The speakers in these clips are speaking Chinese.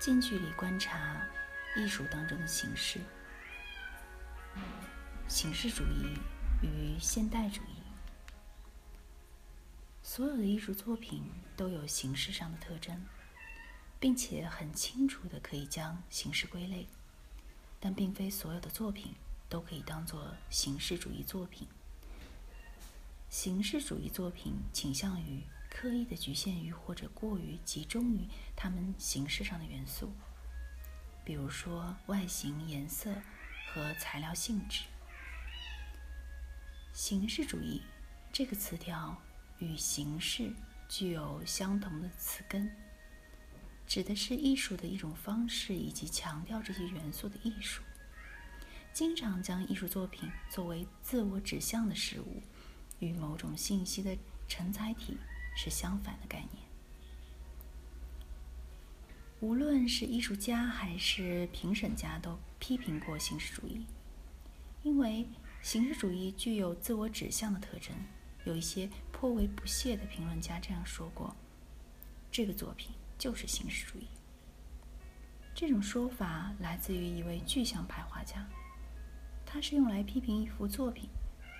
近距离观察艺术当中的形式，形式主义与现代主义。所有的艺术作品都有形式上的特征，并且很清楚的可以将形式归类，但并非所有的作品都可以当做形式主义作品。形式主义作品倾向于刻意的局限于或者过于集中于它们形式上的元素，比如说外形、颜色和材料性质。形式主义这个词条。与形式具有相同的词根，指的是艺术的一种方式以及强调这些元素的艺术。经常将艺术作品作为自我指向的事物，与某种信息的承载体是相反的概念。无论是艺术家还是评审家都批评过形式主义，因为形式主义具有自我指向的特征。有一些颇为不屑的评论家这样说过：“这个作品就是形式主义。”这种说法来自于一位具象派画家，他是用来批评一幅作品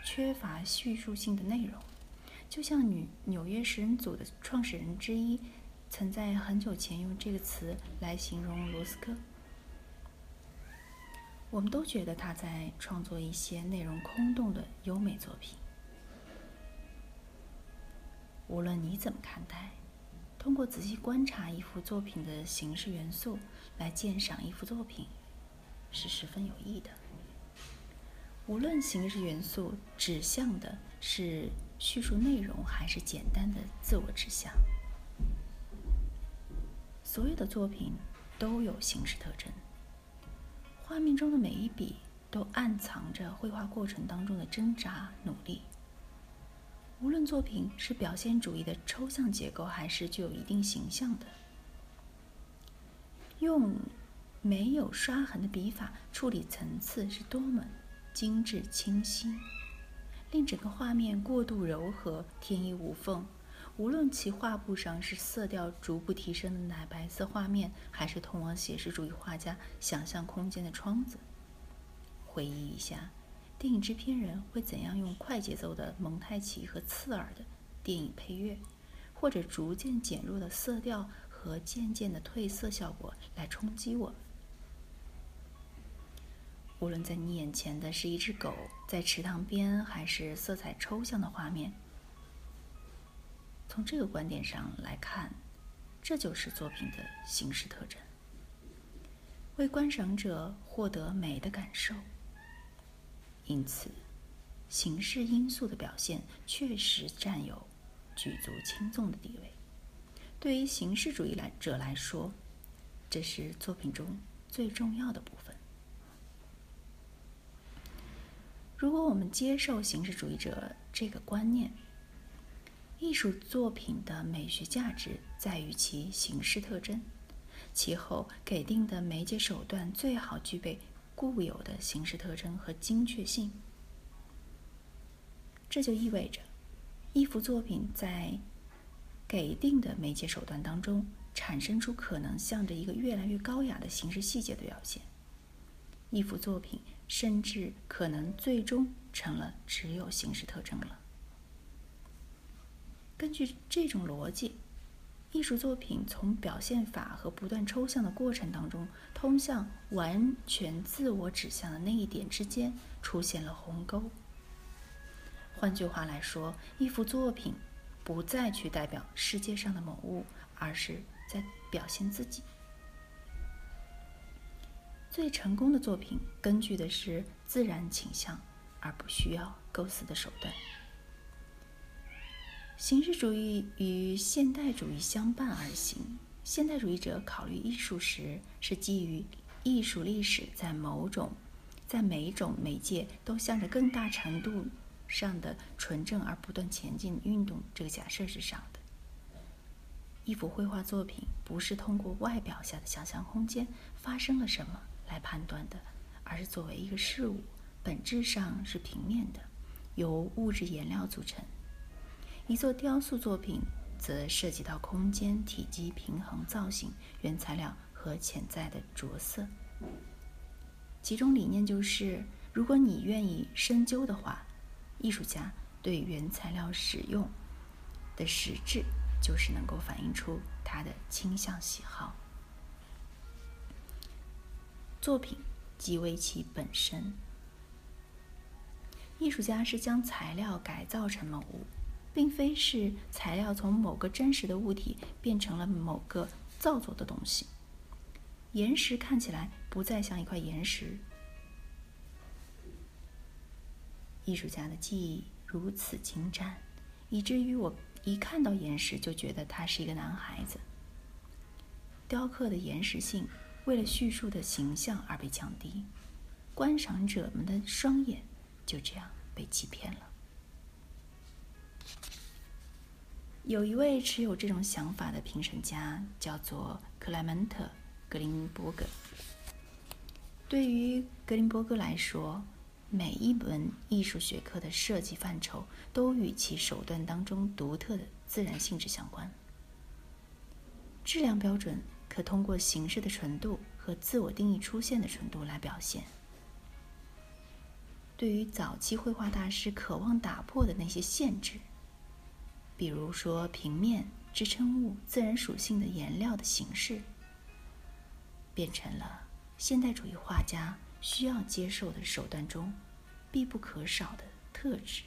缺乏叙述性的内容，就像纽纽约食人组的创始人之一曾在很久前用这个词来形容罗斯科。我们都觉得他在创作一些内容空洞的优美作品。无论你怎么看待，通过仔细观察一幅作品的形式元素来鉴赏一幅作品，是十分有益的。无论形式元素指向的是叙述内容，还是简单的自我指向，所有的作品都有形式特征。画面中的每一笔都暗藏着绘画过程当中的挣扎努力。无论作品是表现主义的抽象结构，还是具有一定形象的，用没有刷痕的笔法处理层次是多么精致清晰，令整个画面过度柔和、天衣无缝。无论其画布上是色调逐步提升的奶白色画面，还是通往写实主义画家想象空间的窗子，回忆一下。电影制片人会怎样用快节奏的蒙太奇和刺耳的电影配乐，或者逐渐减弱的色调和渐渐的褪色效果来冲击我？无论在你眼前的是一只狗在池塘边，还是色彩抽象的画面，从这个观点上来看，这就是作品的形式特征，为观赏者获得美的感受。因此，形式因素的表现确实占有举足轻重的地位。对于形式主义来者来说，这是作品中最重要的部分。如果我们接受形式主义者这个观念，艺术作品的美学价值在于其形式特征，其后给定的媒介手段最好具备。固有的形式特征和精确性，这就意味着，一幅作品在给定的媒介手段当中产生出可能向着一个越来越高雅的形式细节的表现。一幅作品甚至可能最终成了只有形式特征了。根据这种逻辑。艺术作品从表现法和不断抽象的过程当中，通向完全自我指向的那一点之间出现了鸿沟。换句话来说，一幅作品不再去代表世界上的某物，而是在表现自己。最成功的作品根据的是自然倾向，而不需要构思的手段。形式主义与现代主义相伴而行。现代主义者考虑艺术时，是基于艺术历史在某种、在每一种媒介都向着更大程度上的纯正而不断前进运动这个假设之上的。一幅绘画作品不是通过外表下的想象空间发生了什么来判断的，而是作为一个事物，本质上是平面的，由物质颜料组成。一座雕塑作品则涉及到空间、体积、平衡、造型、原材料和潜在的着色。其中理念就是，如果你愿意深究的话，艺术家对原材料使用的实质，就是能够反映出他的倾向喜好。作品即为其本身。艺术家是将材料改造成某物，并非是材料从某个真实的物体变成了某个造作的东西。岩石看起来不再像一块岩石。艺术家的技艺如此精湛，以至于我一看到岩石就觉得他是一个男孩子。雕刻的岩石性为了叙述的形象而被降低，观赏者们的双眼就这样被欺骗了。有一位持有这种想法的评审家，叫做克莱门特。格林伯格对于格林伯格来说，每一门艺术学科的设计范畴都与其手段当中独特的自然性质相关。质量标准可通过形式的纯度和自我定义出现的纯度来表现。对于早期绘画大师渴望打破的那些限制，比如说平面、支撑物、自然属性的颜料的形式。变成了现代主义画家需要接受的手段中必不可少的特质。